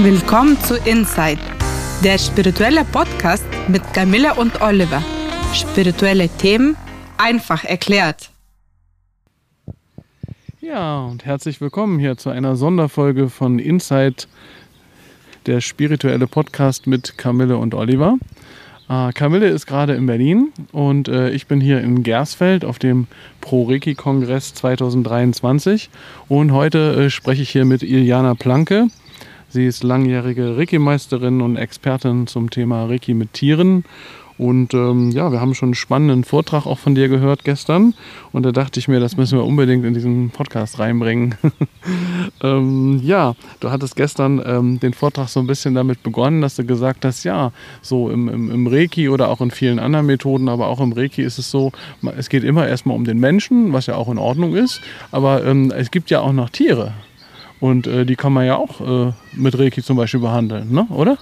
Willkommen zu Inside, der spirituelle Podcast mit Camilla und Oliver. Spirituelle Themen einfach erklärt. Ja, und herzlich willkommen hier zu einer Sonderfolge von Inside, der spirituelle Podcast mit Camille und Oliver. Äh, Camille ist gerade in Berlin und äh, ich bin hier in Gersfeld auf dem Pro-Reiki-Kongress 2023. Und heute äh, spreche ich hier mit Iliana Planke. Sie ist langjährige Reiki-Meisterin und Expertin zum Thema Reiki mit Tieren. Und ähm, ja, wir haben schon einen spannenden Vortrag auch von dir gehört gestern. Und da dachte ich mir, das müssen wir unbedingt in diesen Podcast reinbringen. ähm, ja, du hattest gestern ähm, den Vortrag so ein bisschen damit begonnen, dass du gesagt hast, ja, so im, im, im Reiki oder auch in vielen anderen Methoden, aber auch im Reiki ist es so, es geht immer erstmal um den Menschen, was ja auch in Ordnung ist. Aber ähm, es gibt ja auch noch Tiere. Und äh, die kann man ja auch äh, mit Reiki zum Beispiel behandeln, ne? oder?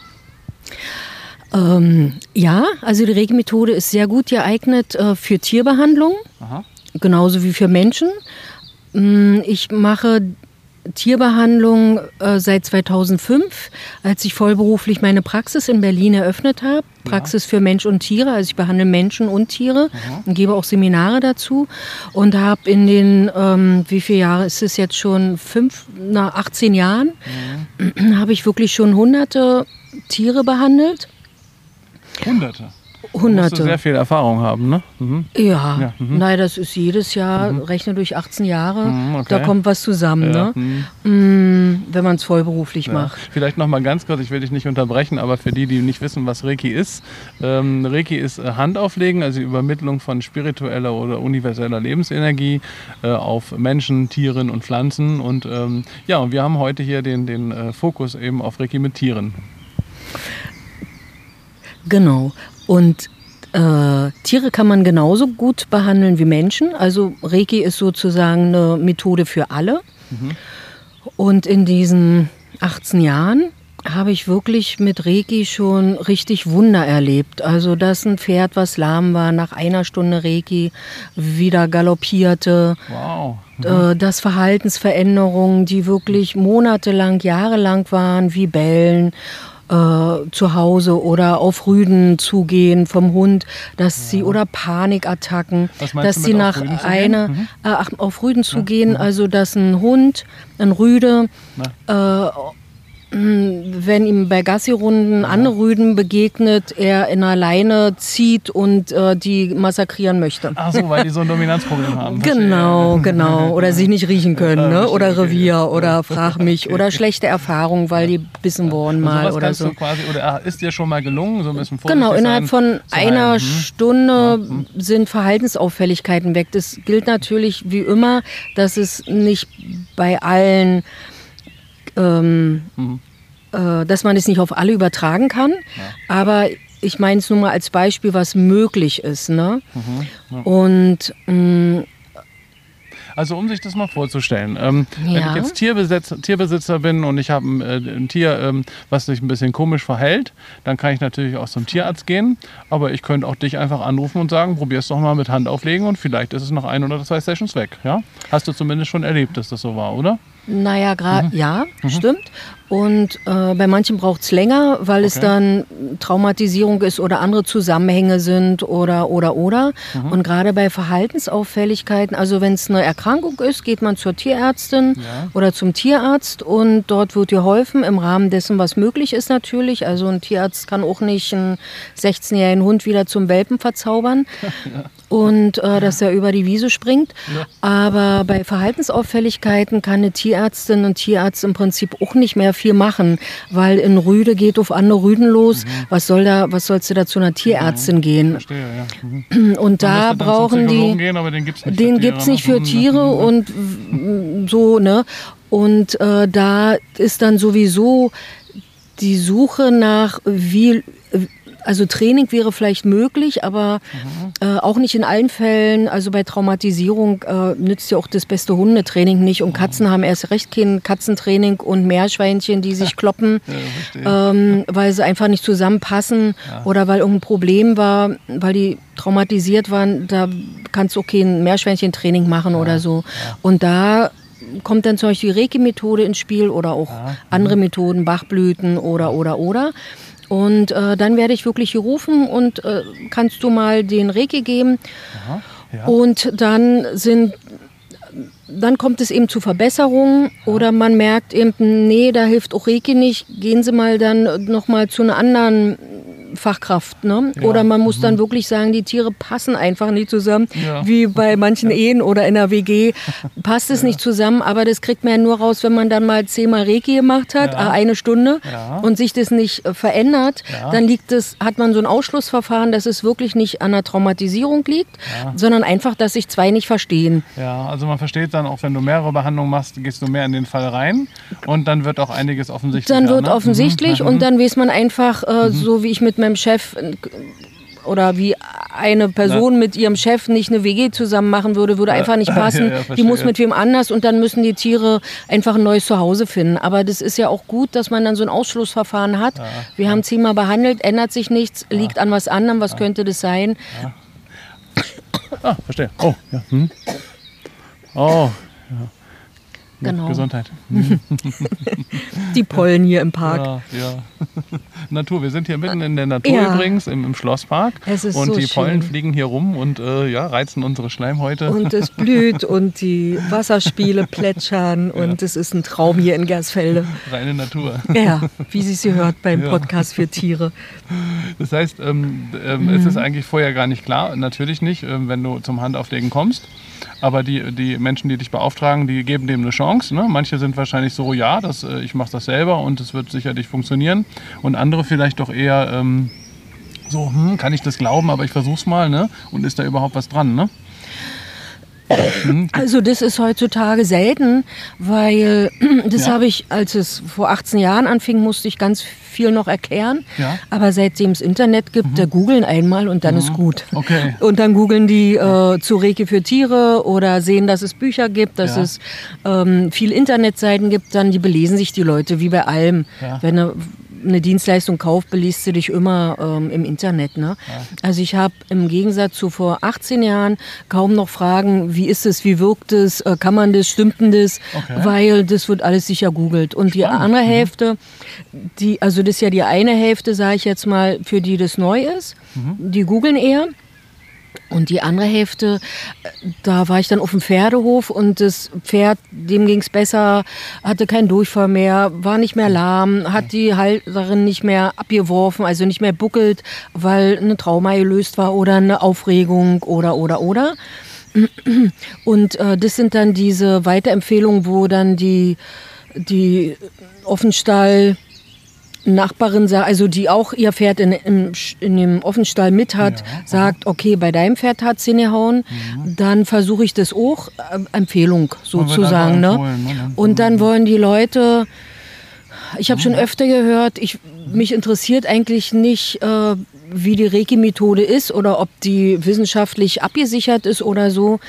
Ähm, ja, also die Reiki-Methode ist sehr gut geeignet äh, für Tierbehandlung, Aha. genauso wie für Menschen. Mm, ich mache Tierbehandlung äh, seit 2005, als ich vollberuflich meine Praxis in Berlin eröffnet habe. Praxis ja. für Mensch und Tiere. Also ich behandle Menschen und Tiere Aha. und gebe auch Seminare dazu. Und habe in den, ähm, wie viele Jahre ist es jetzt schon? Fünf, na, 18 Jahren, ja. habe ich wirklich schon hunderte Tiere behandelt. Hunderte? Hunderte. Musst du sehr viel Erfahrung haben, ne? Mhm. Ja, ja mhm. nein, das ist jedes Jahr, mhm. rechne durch 18 Jahre, mhm, okay. da kommt was zusammen, ja. ne? Mhm. Mm, wenn man es vollberuflich ja. macht. Vielleicht noch mal ganz kurz, ich will dich nicht unterbrechen, aber für die, die nicht wissen, was Reiki ist, ähm, Reiki ist äh, Handauflegen, also die Übermittlung von spiritueller oder universeller Lebensenergie äh, auf Menschen, Tieren und Pflanzen. Und ähm, ja, und wir haben heute hier den, den äh, Fokus eben auf Reiki mit Tieren. Genau. Und äh, Tiere kann man genauso gut behandeln wie Menschen. Also Reiki ist sozusagen eine Methode für alle. Mhm. Und in diesen 18 Jahren habe ich wirklich mit Reiki schon richtig Wunder erlebt. Also, dass ein Pferd, was lahm war, nach einer Stunde Reiki wieder galoppierte. Wow. Mhm. Dass Verhaltensveränderungen, die wirklich monatelang, jahrelang waren, wie Bellen äh, zu Hause oder auf Rüden zugehen vom Hund, dass ja. sie oder Panikattacken, dass sie nach einer mhm. äh, auf Rüden zugehen, ja. also dass ein Hund, ein Rüde äh, wenn ihm bei Gassi-Runden ja. andere Rüden begegnet, er in einer Leine zieht und äh, die massakrieren möchte. Ach so, weil die so ein Dominanzproblem haben. Genau, genau. Oder sich nicht riechen können, ne? oder Revier, oder frag mich, oder schlechte Erfahrungen, weil die bissen wurden mal oder so. Quasi, oder ist dir schon mal gelungen, so ein bisschen Genau, innerhalb von einer hm? Stunde ja. hm. sind Verhaltensauffälligkeiten weg. Das gilt natürlich wie immer, dass es nicht bei allen ähm, mhm. äh, dass man es nicht auf alle übertragen kann. Ja. Aber ich meine es nur mal als Beispiel, was möglich ist. Ne? Mhm. Ja. Und mh, mm, also um sich das mal vorzustellen, ähm, ja. wenn ich jetzt Tierbesitzer, Tierbesitzer bin und ich habe äh, ein Tier, ähm, was sich ein bisschen komisch verhält, dann kann ich natürlich auch zum Tierarzt gehen. Aber ich könnte auch dich einfach anrufen und sagen, probier es doch mal mit Hand auflegen und vielleicht ist es nach ein oder zwei Sessions weg. Ja? Hast du zumindest schon erlebt, dass das so war, oder? Naja, gerade mhm. ja, mhm. stimmt. Und äh, bei manchen braucht es länger, weil okay. es dann Traumatisierung ist oder andere Zusammenhänge sind oder oder oder. Mhm. Und gerade bei Verhaltensauffälligkeiten, also wenn es eine Erkrankung ist, geht man zur Tierärztin ja. oder zum Tierarzt und dort wird geholfen im Rahmen dessen, was möglich ist natürlich. Also ein Tierarzt kann auch nicht einen 16-jährigen Hund wieder zum Welpen verzaubern. ja. Und äh, dass er über die Wiese springt. Ja. Aber bei Verhaltensauffälligkeiten kann eine Tierärztin und Tierarzt im Prinzip auch nicht mehr viel machen, weil in Rüde geht auf andere Rüden los. Mhm. Was soll da, was sollst du da zu einer Tierärztin mhm. gehen? Verstehe, ja. Mhm. Und da brauchen die, gehen, aber den gibt's nicht den für gibt's nicht für Tiere und so ne. Und äh, da ist dann sowieso die Suche nach wie also Training wäre vielleicht möglich, aber mhm. äh, auch nicht in allen Fällen. Also bei Traumatisierung äh, nützt ja auch das beste Hundetraining nicht. Und Katzen mhm. haben erst recht kein Katzentraining und Meerschweinchen, die sich kloppen, ja, ähm, weil sie einfach nicht zusammenpassen ja. oder weil irgendein Problem war, weil die traumatisiert waren. Da kannst du okay ein Meerschweinchentraining machen ja. oder so. Und da kommt dann zum Beispiel die Reiki-Methode ins Spiel oder auch andere Methoden, Bachblüten oder, oder, oder. Und äh, dann werde ich wirklich gerufen und äh, kannst du mal den Reiki geben. Ja. Und dann sind dann kommt es eben zu Verbesserungen oder man merkt eben, nee, da hilft auch Reiki nicht, gehen Sie mal dann nochmal zu einer anderen Fachkraft. Ne? Ja. Oder man muss dann wirklich sagen, die Tiere passen einfach nicht zusammen, Ja. wie bei manchen Ehen oder in der WG. Passt es nicht zusammen, aber das kriegt man ja nur raus, wenn man dann mal zehnmal Reiki gemacht hat, Ja. äh, eine Stunde, Ja. und sich das nicht äh, verändert. Ja. Dann liegt es, hat man so ein Ausschlussverfahren, dass es wirklich nicht an der Traumatisierung liegt, sondern einfach, dass sich zwei nicht verstehen. Ja, also man versteht dann auch, wenn du mehrere Behandlungen machst, gehst du mehr in den Fall rein und dann wird auch einiges offensichtlich. Dann wird ne? offensichtlich Mhm. und dann weiß man einfach, äh, so wie ich mit meinem Chef äh, oder wie eine Person mit ihrem Chef nicht eine WG zusammen machen würde, würde einfach nicht passen. Ja, ja, die muss mit wem anders und dann müssen die Tiere einfach ein neues Zuhause finden. Aber das ist ja auch gut, dass man dann so ein Ausschlussverfahren hat. Wir haben zehnmal behandelt, ändert sich nichts, liegt an was anderem, was könnte das sein? Ah, verstehe. Oh, ja. Hm. Oh, ja, Genau. Gesundheit. Die Pollen hier im Park. Ja, ja. Natur, wir sind hier mitten in der Natur Ja. übrigens, im, im Schlosspark. Es ist und so die Pollen schön. fliegen hier rum und äh, ja, reizen unsere Schleimhäute. Und es blüht und die Wasserspiele plätschern und es ist ein Traum hier in Gersfelde. Reine Natur. Ja, wie sie sie hört beim. Podcast für Tiere. Das heißt, ähm, ähm, Mhm. es ist eigentlich vorher gar nicht klar, natürlich nicht, ähm, wenn du zum Handauflegen kommst. Aber die, die Menschen, die dich beauftragen, die geben dem eine Chance. Ne? Manche sind wahrscheinlich so, ja, das, äh, ich mache das selber und es wird sicherlich funktionieren. Und andere vielleicht doch eher ähm, so, hm, kann ich das glauben, aber ich versuch's mal. Ne? Und ist da überhaupt was dran? Ne? Also das ist heutzutage selten, weil das Ja. habe ich, als es vor 18 Jahren anfing, musste ich ganz viel noch erklären. Ja. Mhm. Aber seitdem es Internet gibt, da googeln einmal und dann ist gut. Okay. Und dann googeln die äh, zu Reiki für Tiere oder sehen, dass es Bücher gibt, dass Ja. es ähm, viel Internetseiten gibt, dann die belesen sich die Leute wie bei allem. Wenn eine, eine Dienstleistung kauft, beliest du dich immer ähm, im Internet. Ne? Also ich habe im Gegensatz zu vor 18 Jahren kaum noch Fragen, wie ist es, wie wirkt es, äh, kann man das, stimmt denn das, Okay. weil das wird alles sicher googelt. Und die Spannend. andere Mhm. Hälfte, die, also das ist ja die eine Hälfte, sage ich jetzt mal, für die das neu ist, Mhm. die googeln eher. Und die andere Hälfte, äh, da war ich dann auf dem Pferdehof und das Pferd, dem ging es besser, hatte keinen Durchfall mehr, war nicht mehr lahm, hat die Halterin nicht mehr abgeworfen, also nicht mehr buckelt, weil eine Trauma gelöst war oder eine Aufregung oder, oder, oder. Und äh, das sind dann diese Weiterempfehlungen, wo dann die, die Offenstall Nachbarin, also die auch ihr Pferd in, Sch- in dem Offenstall mit hat, sagt, okay, bei deinem Pferd hat es hingehauen, dann versuche ich das auch, äh, Empfehlung sozusagen. Ne? ne? Und dann wollen die Leute, ich habe schon öfter gehört, ich, mich interessiert eigentlich nicht, äh, wie die Reiki-Methode ist oder ob die wissenschaftlich abgesichert ist oder so.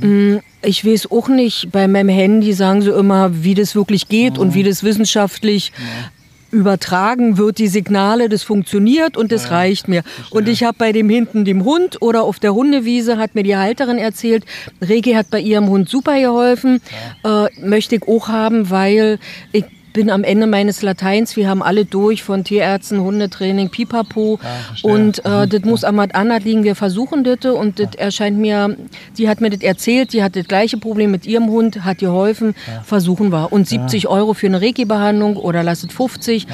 Mm, Ich weiß auch nicht, bei meinem Handy sagen sie immer, wie das wirklich geht und wie das wissenschaftlich übertragen wird, die Signale, das funktioniert und das reicht mir. Und ich habe bei dem hinten dem Hund oder auf der Hundewiese hat mir die Halterin erzählt, Reiki hat bei ihrem Hund super geholfen, äh, möchte ich auch haben, weil ich bin am Ende meines Lateins, wir haben alle durch von Tierärzten, Hundetraining, Pipapo. Verstehe. und äh, das muss am was anderes liegen, wir versuchen das. Und das erscheint mir, die hat mir das erzählt, die hat das gleiche Problem mit ihrem Hund, hat geholfen, versuchen wir. Und 70 Euro für eine Reiki-Behandlung oder lasst 50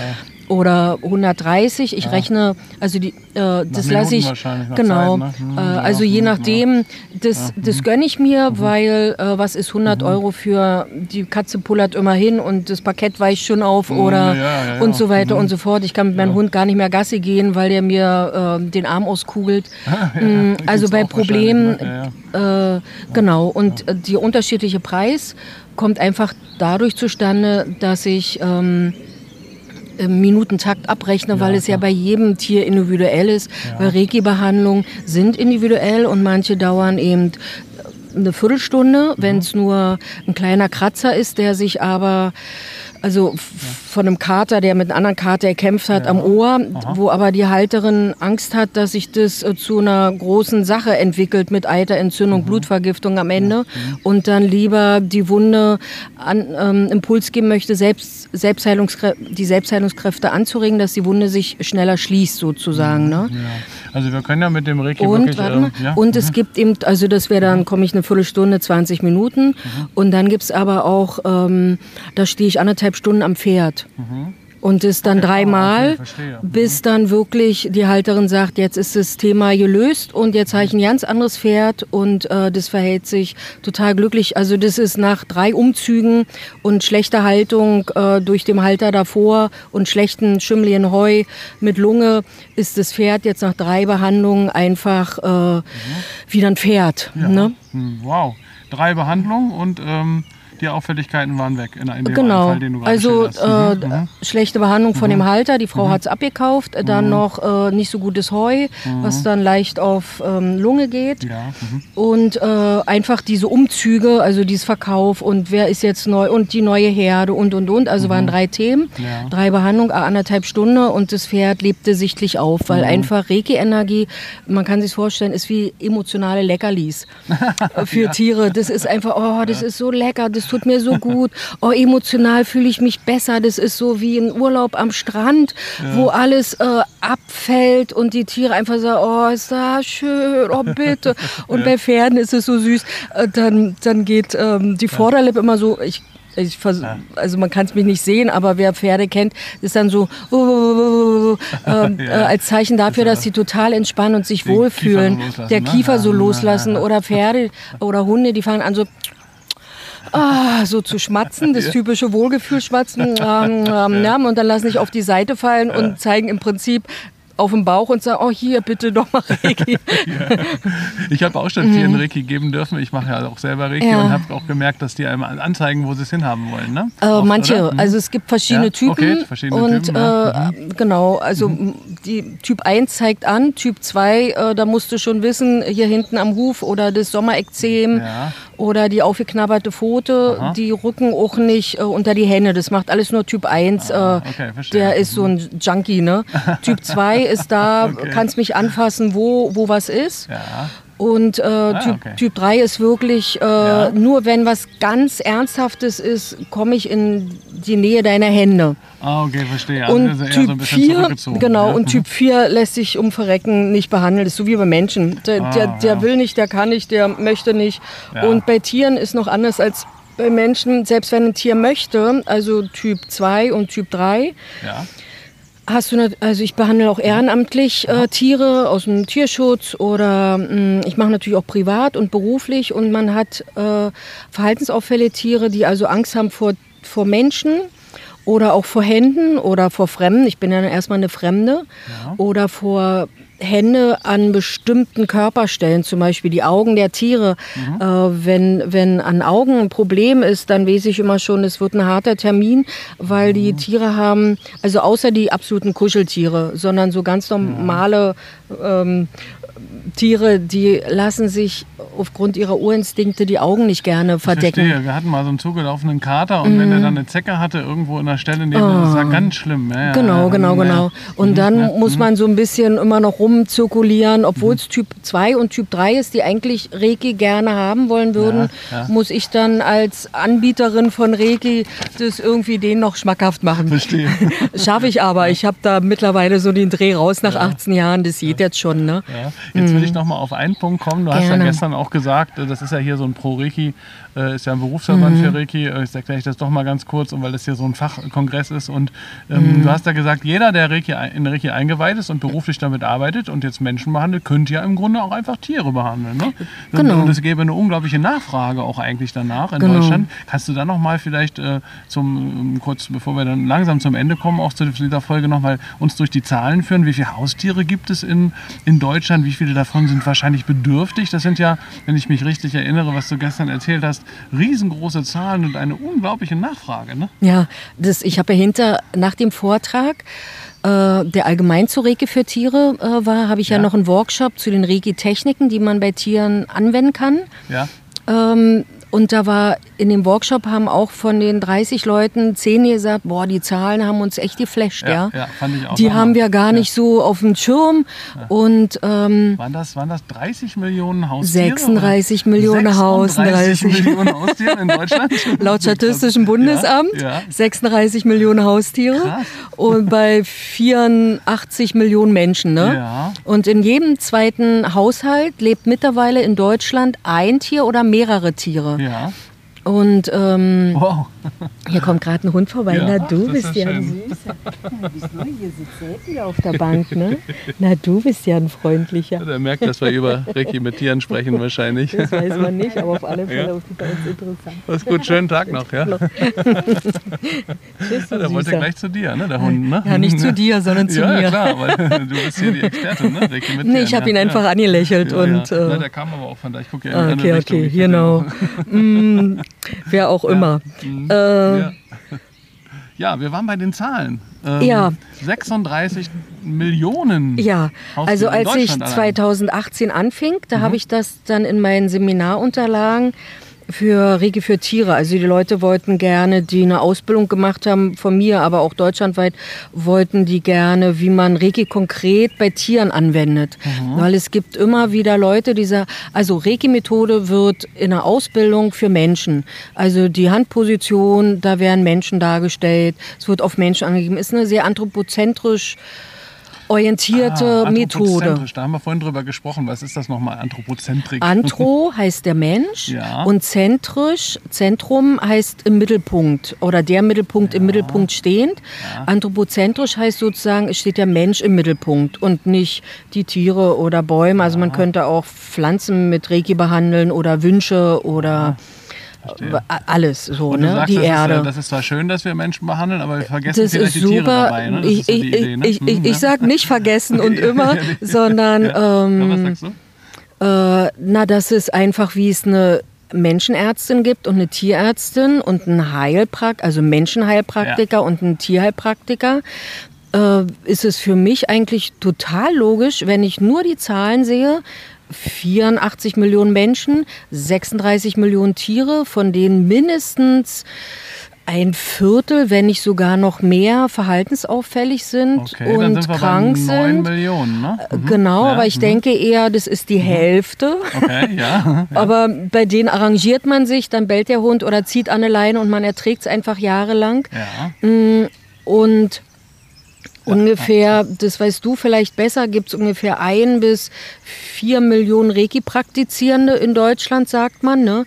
oder 130, ich rechne, also die, äh, das lasse ich, genau, Zeit, ne? Mhm, äh, ja, also je mhm, nachdem, das, das gönne ich mir, weil äh, was ist 100 Mhm. Euro für, die Katze pullert immer hin und das Parkett weicht schon auf oder Mhm, ja, ja, ja. und so weiter und so fort. Ich kann mit meinem Hund gar nicht mehr Gassi gehen, weil der mir äh, den Arm auskugelt. Mm, also bei Problemen, ne? genau. Und die unterschiedliche Preis kommt einfach dadurch zustande, dass ich ähm, im Minutentakt abrechne, weil es ja bei jedem Tier individuell ist. Weil Reiki-Behandlungen sind individuell und manche dauern eben eine Viertelstunde, wenn es nur ein kleiner Kratzer ist, der sich aber also von einem Kater, der mit einem anderen Kater gekämpft hat, am Ohr, wo aber die Halterin Angst hat, dass sich das äh, zu einer großen Sache entwickelt mit Eiterentzündung, Blutvergiftung am Ende und dann lieber die Wunde an, ähm, Impuls geben möchte, selbst, Selbstheilungskrä die Selbstheilungskräfte anzuregen, dass die Wunde sich schneller schließt sozusagen. Ne? Ja. Also wir können ja mit dem Reiki Und, wirklich... warte mal, äh, ja? und es gibt eben, also das wäre dann, komme ich eine Viertelstunde, 20 Minuten. Mhm. Und dann gibt es aber auch, ähm, da stehe ich anderthalb Stunden am Pferd. Und das dann dreimal, Mhm. okay. Mhm. bis dann wirklich die Halterin sagt, jetzt ist das Thema gelöst und jetzt habe ich ein ganz anderes Pferd und äh, das verhält sich total glücklich. Also das ist nach drei Umzügen und schlechter Haltung äh, durch den Halter davor und schlechten schimmeligen Heu mit Lunge ist das Pferd jetzt nach drei Behandlungen einfach äh, wieder ein Pferd. Ja. Ne? Hm, Wow. Drei Behandlungen und ähm, die Auffälligkeiten waren weg in, in dem Genau. Fall, den du gerade Also äh, Mhm, mhm. schlechte Behandlung von dem Halter. Die Frau hat's abgekauft. Dann noch äh, nicht so gutes Heu, was dann leicht auf ähm, Lunge geht. Ja, mhm. Und äh, einfach diese Umzüge, also dieses Verkauf und wer ist jetzt neu und die neue Herde und und und. Also waren drei Themen, Mhm. Ja. drei Behandlungen, äh, anderthalb Stunden und das Pferd lebte sichtlich auf, Mhm. weil einfach Reiki-Energie, man kann sich vorstellen, ist wie emotionale Leckerlis für Tiere. Das ist einfach, oh, das ist so lecker, das tut mir so gut. Oh, emotional fühle ich mich besser. Das ist so wie ein Urlaub am Strand, wo alles äh, abfällt und die Tiere einfach sagen, oh, ist das schön, oh bitte. Und bei Pferden ist es so süß. Äh, dann, dann geht ähm, die Vorderlippe immer so, ich ich also man kann es mich nicht sehen, aber wer Pferde kennt, ist dann so uh, ähm, Ja. äh, als Zeichen dafür, dass sie total entspannen und sich wohlfühlen, Kiefer so der ne? Kiefer so Ja. loslassen oder Pferde oder Hunde, die fangen an so ah, so zu schmatzen, das typische Wohlgefühlschmatzen, ähm, ähm, ja, und dann lassen sich auf die Seite fallen und zeigen im Prinzip auf den Bauch und sagen, oh hier, bitte doch mal Reiki. Ich habe auch schon Tieren Reiki geben dürfen. Ich mache ja auch selber Reiki Mhm. Ja. und habe auch gemerkt, dass die einem anzeigen, wo sie es hinhaben wollen. Ne? Äh, Oft, manche? Mhm. also es gibt verschiedene Ja, Typen. okay, verschiedene und Typen, ja. Mhm. äh, genau, also m, die Typ 1 zeigt an, Typ 2, äh, da musst du schon wissen, hier hinten am Huf oder das Sommerekzem Ja. Oder die aufgeknabberte Pfote, Aha. die rücken auch nicht äh, unter die Hände. Das macht alles nur Typ 1. Ah, äh, okay, der ist so ein Junkie, ne? typ 2 ist da, Okay. kannst mich anfassen, wo, wo was ist. Ja. Und äh, typ, okay. typ 3 ist wirklich, äh, Ja. nur wenn was ganz Ernsthaftes ist, komme ich in die Nähe deiner Hände. Ah, okay, verstehe. Also Und Typ so ein bisschen 4, zurückgezogen. genau, ja. und Typ 4 lässt sich um Verrecken nicht behandeln. Das ist so wie bei Menschen. Der, Ah, der, der ja. will nicht, der kann nicht, der möchte nicht. Ja. Und bei Tieren ist noch anders als bei Menschen. Selbst wenn ein Tier möchte, also Typ 2 und Typ 3, Ja. Hast du, nat- also ich behandle auch ehrenamtlich äh, Tiere aus dem Tierschutz oder mh, ich mache natürlich auch privat und beruflich und man hat äh, verhaltensauffälle Tiere, die also Angst haben vor, vor Menschen oder auch vor Händen oder vor Fremden. Ich bin ja erstmal eine Fremde. Oder vor Hände an bestimmten Körperstellen, zum Beispiel die Augen der Tiere. Äh, wenn, wenn an Augen ein Problem ist, dann weiß ich immer schon, es wird ein harter Termin, weil die Tiere haben, also außer die absoluten Kuscheltiere, sondern so ganz normale ähm, Tiere, die lassen sich aufgrund ihrer Urinstinkte die Augen nicht gerne Ich verdecken. verstehe. Wir hatten mal so einen zugelaufenen Kater und wenn der dann eine Zecke hatte, irgendwo in der Stelle neben, das war ganz schlimm. Ja, Genau, ja, genau, ja. genau. Und dann ja, muss man so ein bisschen immer noch rumzirkulieren, obwohl es Typ 2 und Typ 3 ist, die eigentlich Reiki gerne haben wollen würden, muss ich dann als Anbieterin von Reiki das irgendwie denen noch schmackhaft machen. Verstehe. Schaffe ich aber. Ich habe da mittlerweile so den Dreh raus nach 18 Jahren. Das geht jetzt schon, ne? Ja. Jetzt will ich noch mal auf einen Punkt kommen. Du hast ja Gerne. gestern auch gesagt, äh, das ist ja hier so ein Pro-Reiki, äh, ist ja ein Berufsverband Mhm. für Reiki. Äh, Jetzt erkläre ich das doch mal ganz kurz, und weil das hier so ein Fachkongress ist. Und Mhm. ähm, du hast ja gesagt, jeder, der Reiki, in Reiki eingeweiht ist und beruflich damit arbeitet und jetzt Menschen behandelt, könnte ja im Grunde auch einfach Tiere behandeln. Ne? Genau. Und es gäbe eine unglaubliche Nachfrage auch eigentlich danach in Genau. Deutschland. Kannst du da noch mal vielleicht äh, zum, ähm, kurz bevor wir dann langsam zum Ende kommen, auch zu dieser Folge noch mal uns durch die Zahlen führen? Wie viele Haustiere gibt es in, in Deutschland? Wie viele davon sind wahrscheinlich bedürftig? Das sind ja, wenn ich mich richtig erinnere, was du gestern erzählt hast, riesengroße Zahlen und eine unglaubliche Nachfrage. Ne? Ja, das, ich habe ja hinter, nach dem Vortrag, äh, der allgemein zu Reiki für Tiere äh, war, habe ich ja. Ja. noch einen Workshop zu den Reiki-Techniken, die man bei Tieren anwenden kann. Ja, Ähm, Und da war in dem Workshop haben auch von den 30 Leuten 10 gesagt, boah, die Zahlen haben uns echt geflasht, ja. ja, fand ich auch. Die haben wir gar nicht so auf dem Schirm. Und ähm, Waren das, waren das 30 Millionen Haustiere? 36 Millionen 36 Haustiere. Millionen Haustiere in Deutschland? Laut Statistischem Bundesamt Ja, ja. 36 Millionen Haustiere Krass. und bei 84 Millionen Menschen. Ne? Ja. Und in jedem zweiten Haushalt lebt mittlerweile in Deutschland ein Tier oder mehrere Tiere. Ja. Und ähm, Wow. hier kommt gerade ein Hund vorbei. Ja, Na, du bist ist ja ein Süßer. Na, bist du hier sitzt Säti auf der Bank, ne? Na, du bist ja ein freundlicher. Der merkt, dass wir über Reiki mit Tieren sprechen wahrscheinlich. Das weiß man nicht, aber auf alle Fälle Ja. auf super interessant. Was gut, schönen Tag noch, ja? Tschüss, ja der wollte gleich zu dir, ne, der Hund, ne? Ja, nicht zu dir, sondern zu ja, mir. Ja, klar, weil du bist hier die Expertin, ne? Reiki mit Nee, Tieren, ich habe ja. ihn einfach ja. angelächelt Ja, und ja. Na, äh, der kam aber auch von da. Ich gucke ja in ah, eine okay, Richtung. okay, Ich genau. Wer auch immer. Äh, Ja. ja, wir waren bei den Zahlen. Ähm, Ja. 36 Millionen. Ja, also als ich Deutschland allein. 2018 anfing, da Mhm. habe ich das dann in meinen Seminarunterlagen für Regie für Tiere. Also die Leute wollten gerne, die eine Ausbildung gemacht haben von mir, aber auch deutschlandweit, wollten die gerne, wie man Reiki konkret bei Tieren anwendet. Mhm. Weil es gibt immer wieder Leute, die sagen, also Reiki-Methode wird in der Ausbildung für Menschen. Also die Handposition, da werden Menschen dargestellt, es wird auf Menschen angegeben. Ist eine sehr anthropozentrisch orientierte Ah, Methode. anthropozentrisch, Da haben wir vorhin drüber gesprochen. Was ist das nochmal? Anthropozentrik. Anthro heißt der Mensch Ja. und zentrisch, Zentrum heißt im Mittelpunkt oder der Mittelpunkt im Mittelpunkt stehend. Anthropozentrisch heißt sozusagen, es steht der Mensch im Mittelpunkt und nicht die Tiere oder Bäume. Also man könnte auch Pflanzen mit Reiki behandeln oder Wünsche oder Verstehe. alles so, ne? sagst, die das, Erde. Ist, äh, das ist zwar schön, dass wir Menschen behandeln, aber wir vergessen Das vielleicht ist die Tiere dabei. Ne? Das ich, ist so ich, Idee, ne? ich, Hm, ich, ja. ich sag nicht vergessen und immer, sondern Ja. ähm, Ja, was sagst du? Äh, na, dass es einfach, wie es eine Menschenärztin gibt und eine Tierärztin und einen Heilpraktiker, also Menschenheilpraktiker und einen Tierheilpraktiker, äh, ist es für mich eigentlich total logisch, wenn ich nur die Zahlen sehe. 84 Millionen Menschen, 36 Millionen Tiere, von denen mindestens ein Viertel, wenn nicht sogar noch mehr, verhaltensauffällig sind Okay, und sind krank bei 9 sind. Millionen, ne? Mhm. Genau, Ja, aber ich mhm. denke eher, das ist die Hälfte. Okay, ja. Aber bei denen arrangiert man sich, dann bellt der Hund oder zieht an eine Leine und man erträgt es einfach jahrelang. ja. Und ungefähr, das weißt du vielleicht besser, gibt es ungefähr ein bis vier Millionen Reiki-Praktizierende in Deutschland, sagt man. Ne?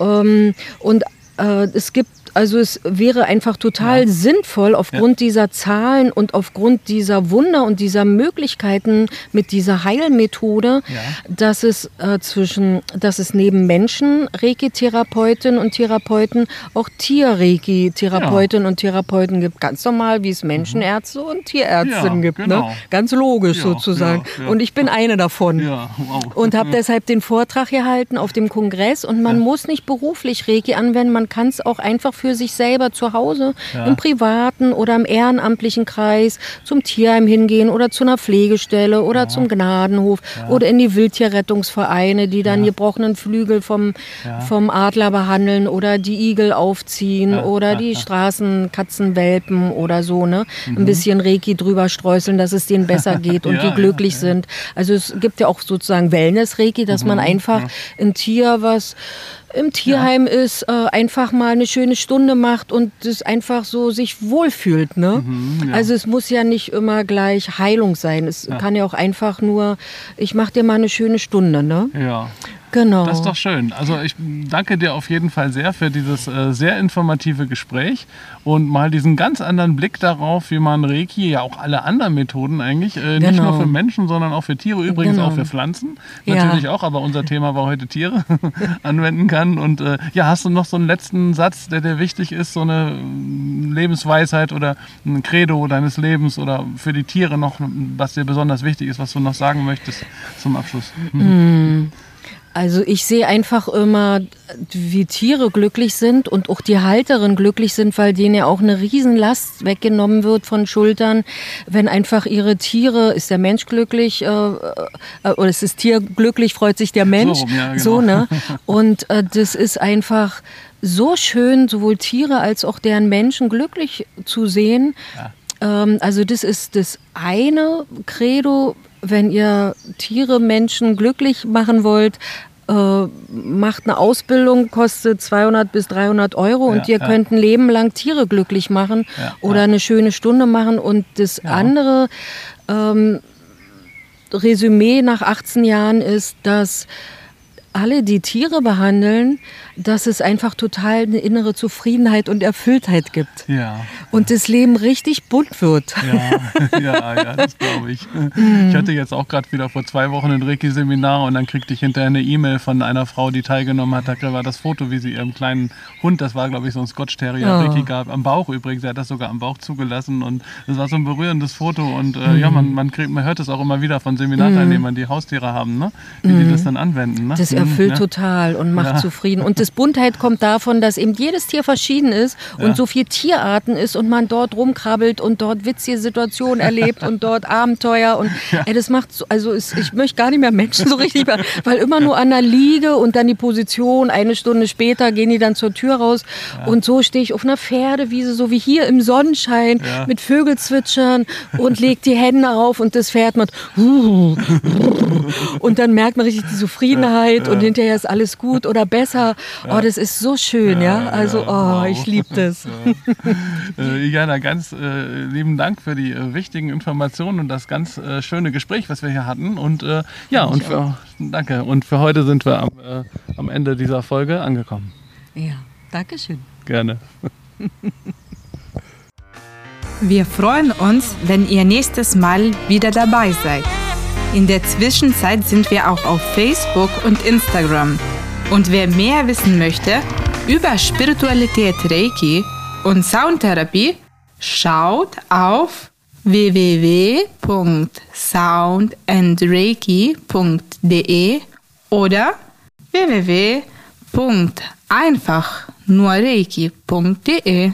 Ähm, und äh, es gibt also es wäre einfach total sinnvoll aufgrund dieser Zahlen und aufgrund dieser Wunder und dieser Möglichkeiten mit dieser Heilmethode, Ja. dass es äh, zwischen, dass es neben Menschen Reiki-Therapeuten und Therapeuten auch Tier-Reiki-Therapeuten und Therapeuten gibt. Ganz normal, wie es Menschenärzte und Tierärztinnen Ja, gibt. genau. Ne? Ganz logisch Ja, sozusagen. ja, ja. Und ich bin eine davon. Ja, wow. Und habe deshalb den Vortrag gehalten auf dem Kongress. Und man muss nicht beruflich Reiki anwenden, man kann es auch einfach für sich selber zu Hause, Ja. im privaten oder im ehrenamtlichen Kreis, zum Tierheim hingehen oder zu einer Pflegestelle oder zum Gnadenhof oder in die Wildtierrettungsvereine, die dann gebrochenen Flügel vom, vom Adler behandeln oder die Igel aufziehen oder die Straßenkatzenwelpen oder so. Ne? Ein bisschen Reiki drüber streuseln, dass es denen besser geht und Ja, die ja, glücklich ja. sind. Also es gibt ja auch sozusagen Wellness-Reiki, dass man einfach ein Tier, was im Tierheim ist, äh, einfach mal eine schöne Stunde macht und es einfach so sich wohlfühlt. Ne? Mhm, ja. Also es muss ja nicht immer gleich Heilung sein. Es kann ja auch einfach nur, ich mach dir mal eine schöne Stunde. Ne? Ja. Genau. Das ist doch schön. Also ich danke dir auf jeden Fall sehr für dieses äh, sehr informative Gespräch und mal diesen ganz anderen Blick darauf, wie man Reiki, ja auch alle anderen Methoden eigentlich, äh, nicht Genau. nur für Menschen, sondern auch für Tiere, übrigens Genau. auch für Pflanzen. Ja. Natürlich auch, aber unser Thema war heute Tiere, anwenden kann. Und äh, ja, hast du noch so einen letzten Satz, der dir wichtig ist, so eine äh, Lebensweisheit oder ein Credo deines Lebens oder für die Tiere noch, was dir besonders wichtig ist, was du noch sagen möchtest zum Abschluss? Also ich sehe einfach immer, wie Tiere glücklich sind und auch die Halterin glücklich sind, weil denen ja auch eine Riesenlast weggenommen wird von Schultern. Wenn einfach ihre Tiere, ist der Mensch glücklich äh, äh, oder ist das Tier glücklich, freut sich der Mensch. So, ja, genau. so ne? Und äh, das ist einfach so schön, sowohl Tiere als auch deren Menschen glücklich zu sehen. Ja. Ähm, also das ist das eine Credo, wenn ihr Tiere, Menschen glücklich machen wollt, äh, macht eine Ausbildung, kostet 200 bis 300 Euro ja, und ihr ja. könnt ein Leben lang Tiere glücklich machen ja, oder eine schöne Stunde machen. Und das andere ähm, Resümee nach 18 Jahren ist, dass alle, die Tiere behandeln, dass es einfach total eine innere Zufriedenheit und Erfülltheit gibt. Ja. Und das Leben richtig bunt wird. Ja, ja, ja das glaube ich. Mhm. Ich hatte jetzt auch gerade wieder vor zwei Wochen ein Reiki-Seminar und dann kriegte ich hinterher eine E-Mail von einer Frau, die teilgenommen hat. Da war das Foto, wie sie ihrem kleinen Hund, das war glaube ich so ein Scotch Terrier, oh. Reiki gab, am Bauch übrigens. Er hat das sogar am Bauch zugelassen und das war so ein berührendes Foto und äh, mhm. ja, man, man, kriegt, man hört es auch immer wieder von Seminarteilnehmern, die Haustiere haben, ne? wie mhm. die das dann anwenden. Ne? Das erfüllt ja. total und macht ja. zufrieden. Und das Buntheit kommt davon, dass eben jedes Tier verschieden ist und ja. so viel Tierarten ist und man dort rumkrabbelt und dort witzige Situationen erlebt und dort Abenteuer und ey, das macht so, also ist, ich möchte gar nicht mehr Menschen so richtig, weil immer nur an der Liege und dann die Position, eine Stunde später gehen die dann zur Tür raus und so stehe ich auf einer Pferdewiese, so wie hier im Sonnenschein mit Vögel zwitschern und leg die Hände auf und das Pferd macht und dann merkt man richtig die Zufriedenheit und hinterher ist alles gut oder besser. Oh, das ist so schön, ja. ja? Also, oh, wow. ich liebe das. Ja. Äh, Jana, ganz äh, lieben Dank für die äh, wichtigen Informationen und das ganz äh, schöne Gespräch, was wir hier hatten. Und äh, ja, und für, danke. Und für heute sind wir am, äh, am Ende dieser Folge angekommen. Ja, danke schön. Gerne. Wir freuen uns, wenn ihr nächstes Mal wieder dabei seid. In der Zwischenzeit sind wir auch auf Facebook und Instagram. Und wer mehr wissen möchte über Spiritualität Reiki und Soundtherapie, schaut auf www.soundandreiki.de oder www.einfachnurreiki.de.